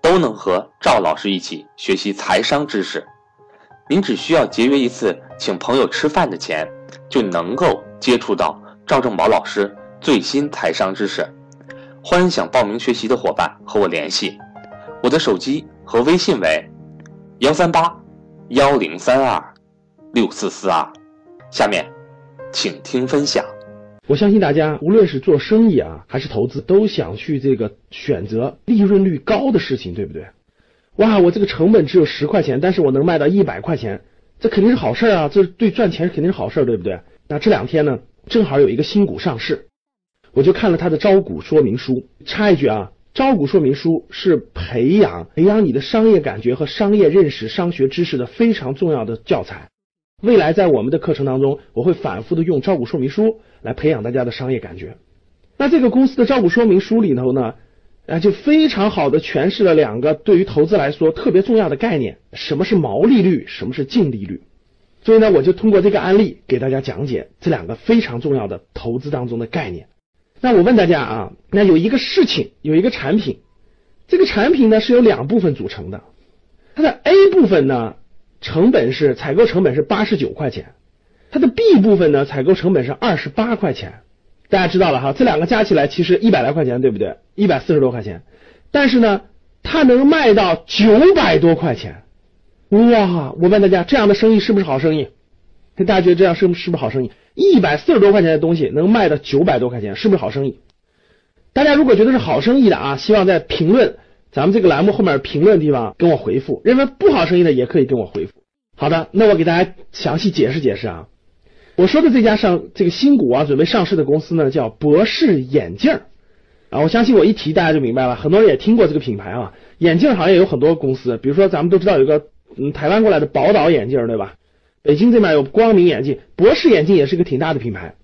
都能和赵老师一起学习财商知识，您只需要节约一次请朋友吃饭的钱，就能够接触到赵正宝老师最新财商知识。欢迎想报名学习的伙伴和我联系，我的手机和微信为幺三八幺零三二六四四二。下面，请听分享。我相信大家无论是做生意啊，还是投资，都想去这个选择利润率高的事情，对不对？哇，我这个成本只有十块钱，但是我能卖到一百块钱，这肯定是好事啊！这对赚钱肯定是好事，对不对？那这两天呢，正好有一个新股上市，我就看了它的招股说明书。插一句啊，招股说明书是培养培养你的商业感觉和商业认识、商学知识的非常重要的教材。未来在我们的课程当中，我会反复的用招股说明书来培养大家的商业感觉。那这个公司的招股说明书里头呢，啊，就非常好的诠释了两个对于投资来说特别重要的概念：什么是毛利率，什么是净利率。所以呢，我就通过这个案例给大家讲解这两个非常重要的投资当中的概念。那我问大家啊，那有一个事情，有一个产品，这个产品呢是由两部分组成的，它的 A 部分呢。成本是采购成本是八十九块钱，它的 B 部分呢，采购成本是二十八块钱。大家知道了哈，这两个加起来其实一百来块钱，对不对？一百四十多块钱，但是呢，它能卖到九百多块钱。哇！我问大家，这样的生意是不是好生意？大家觉得这样是是不是好生意？一百四十多块钱的东西能卖到九百多块钱，是不是好生意？大家如果觉得是好生意的啊，希望在评论。咱们这个栏目后面评论地方跟我回复，认为不好生意的也可以跟我回复。好的，那我给大家详细解释解释啊。我说的这家上这个新股啊，准备上市的公司呢，叫博士眼镜啊。我相信我一提大家就明白了，很多人也听过这个品牌啊。眼镜行业有很多公司，比如说咱们都知道有个嗯台湾过来的宝岛眼镜，对吧？北京这边有光明眼镜，博士眼镜也是个挺大的品牌，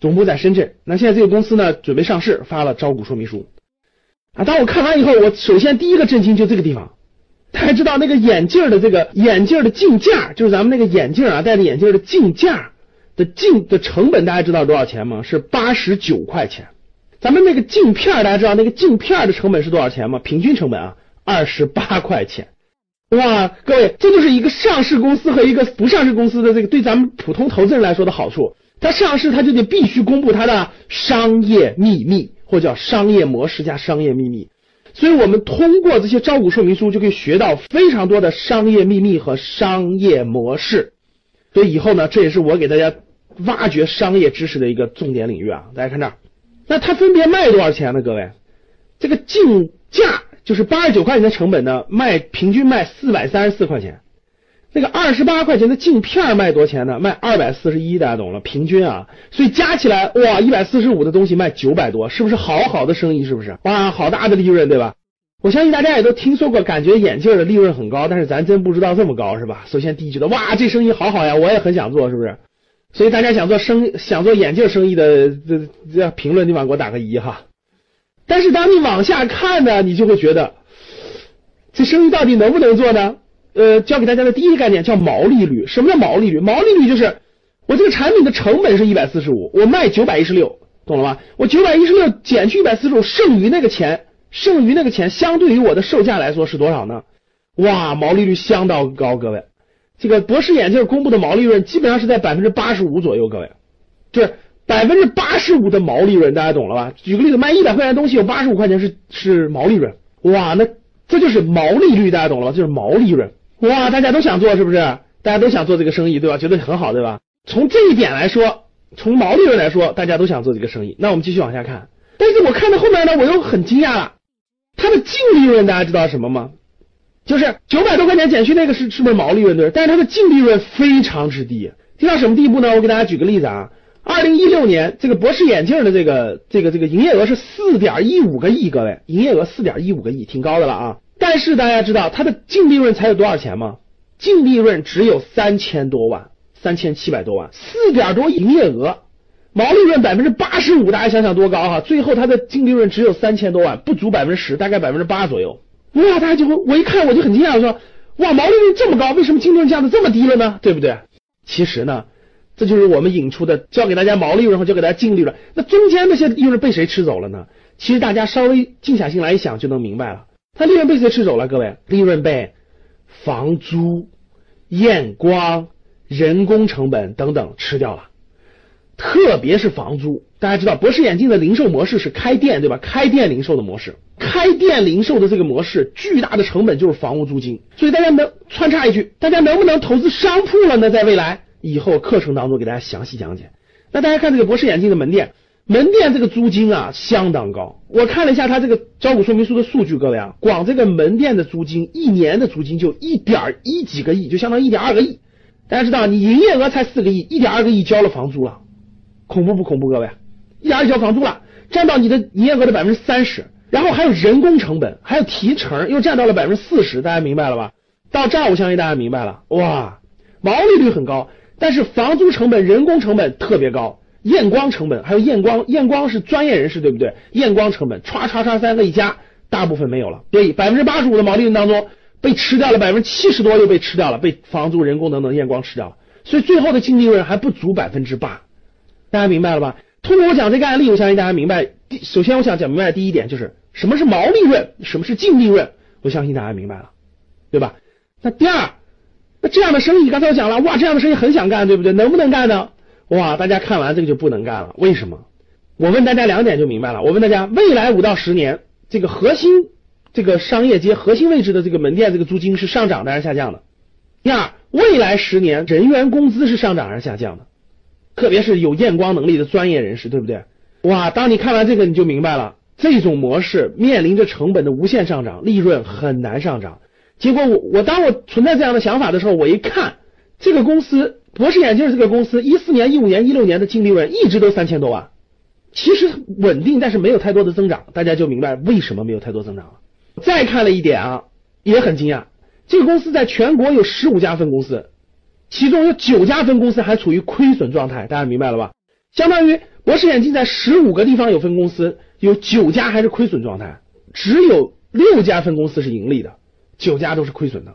总部在深圳。那现在这个公司呢，准备上市，发了招股说明书。啊！当我看完以后，我首先第一个震惊就这个地方。大家知道那个眼镜的这个眼镜的镜架，就是咱们那个眼镜啊，戴着眼镜的镜架的镜的成本，大家知道多少钱吗？是八十九块钱。咱们那个镜片，大家知道那个镜片的成本是多少钱吗？平均成本啊，二十八块钱。哇，各位，这就是一个上市公司和一个不上市公司的这个对咱们普通投资人来说的好处。它上市，它就得必须公布它的商业秘密。或叫商业模式加商业秘密，所以我们通过这些招股说明书就可以学到非常多的商业秘密和商业模式。所以以后呢，这也是我给大家挖掘商业知识的一个重点领域啊。大家看这儿，那它分别卖多少钱呢？各位，这个竞价就是八十九块钱的成本呢，卖平均卖四百三十四块钱。那个二十八块钱的镜片卖多少钱呢？卖二百四十一，大家懂了，平均啊，所以加起来哇，一百四十五的东西卖九百多，是不是好好的生意？是不是？哇，好大的利润，对吧？我相信大家也都听说过，感觉眼镜的利润很高，但是咱真不知道这么高，是吧？首先第一觉得哇，这生意好好呀，我也很想做，是不是？所以大家想做生想做眼镜生意的，这这评论地方给我打个一哈。但是当你往下看呢，你就会觉得，这生意到底能不能做呢？呃，教给大家的第一个概念叫毛利率。什么叫毛利率？毛利率就是我这个产品的成本是一百四十五，我卖九百一十六，懂了吗？我九百一十六减去一百四十五，剩余那个钱，剩余那个钱相对于我的售价来说是多少呢？哇，毛利率相当高，各位。这个博士眼镜公布的毛利润基本上是在百分之八十五左右，各位，就是百分之八十五的毛利润，大家懂了吧？举个例子，卖一百块钱东西有八十五块钱是是毛利润，哇，那这就是毛利率，大家懂了吧？就是毛利润。哇，大家都想做是不是？大家都想做这个生意，对吧？觉得很好，对吧？从这一点来说，从毛利润来说，大家都想做这个生意。那我们继续往下看。但是我看到后面呢，我又很惊讶了。它的净利润大家知道什么吗？就是九百多块钱减去那个是是不是毛利润对？但是它的净利润非常之低，低到什么地步呢？我给大家举个例子啊。二零一六年这个博士眼镜的这个这个这个营业额是四点一五个亿，各位，营业额四点一五个亿，挺高的了啊。但是大家知道它的净利润才有多少钱吗？净利润只有三千多万，三千七百多万，四点多营业额，毛利润百分之八十五，大家想想多高哈！最后它的净利润只有三千多万，不足百分之十，大概百分之八左右。哇，大家就会我一看我就很惊讶，我说哇，毛利润这么高，为什么净利润降的这么低了呢？对不对？其实呢，这就是我们引出的，教给大家毛利润和教给大家净利润，那中间那些利润被谁吃走了呢？其实大家稍微静下心来一想就能明白了，它利润被谁吃走了？各位，利润被房租、验光、人工成本等等吃掉了。特别是房租，大家知道博士眼镜的零售模式是开店，对吧？开店零售的模式，开店零售的这个模式，巨大的成本就是房屋租金。所以大家能穿插一句，大家能不能投资商铺了呢？在未来以后课程当中给大家详细讲解。那大家看这个博士眼镜的门店，门店这个租金啊相当高。我看了一下它这个招股说明书的数据，各位啊，光这个门店的租金一年的租金就一点一几个亿，就相当于一点二个亿。大家知道，你营业额才四个亿，一点二个亿交了房租了。恐怖不恐怖，各位？一点二交房租了，占到你的营业额的百分之三十，然后还有人工成本，还有提成，又占到了百分之四十，大家明白了吧？到这儿我相信大家明白了，哇，毛利率很高，但是房租成本、人工成本特别高，验光成本还有验光，验光是专业人士对不对？验光成本唰唰唰三个一加，大部分没有了，所以百分之八十五的毛利润当中被吃掉了百分之七十多，又被吃掉了，被房租、人工等等验光吃掉了，所以最后的净利润还不足百分之八。大家明白了吧？通过我讲这个案例，我相信大家明白。首先，我想讲明白第一点就是什么是毛利润，什么是净利润。我相信大家明白了，对吧？那第二，那这样的生意，刚才我讲了，哇，这样的生意很想干，对不对？能不能干呢？哇，大家看完这个就不能干了。为什么？我问大家两点就明白了。我问大家，未来五到十年，这个核心这个商业街核心位置的这个门店，这个租金是上涨的还是下降的？第二，未来十年人员工资是上涨还是下降的？特别是有验光能力的专业人士，对不对？哇，当你看完这个，你就明白了，这种模式面临着成本的无限上涨，利润很难上涨。结果我我当我存在这样的想法的时候，我一看这个公司博士眼镜这个公司，一四年、一五年、一六年的净利润一直都三千多万，其实稳定，但是没有太多的增长，大家就明白为什么没有太多增长了。再看了一点啊，也很惊讶，这个公司在全国有十五家分公司。其中有九家分公司还处于亏损状态，大家明白了吧？相当于博士眼镜在十五个地方有分公司，有九家还是亏损状态，只有六家分公司是盈利的，九家都是亏损的。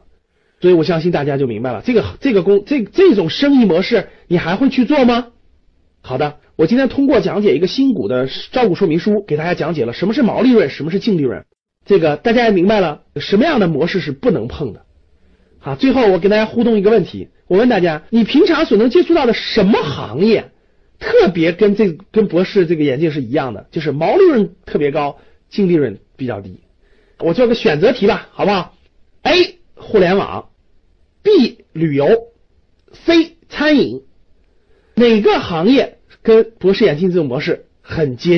所以我相信大家就明白了，这个这个公这这种生意模式，你还会去做吗？好的，我今天通过讲解一个新股的招股说明书，给大家讲解了什么是毛利润，什么是净利润，这个大家也明白了什么样的模式是不能碰的。好，最后我跟大家互动一个问题。我问大家，你平常所能接触到的什么行业，特别跟这跟博士这个眼镜是一样的，就是毛利润特别高，净利润比较低。我做个选择题吧，好不好？A. 互联网，B. 旅游，C. 餐饮，哪个行业跟博士眼镜这种模式很接近？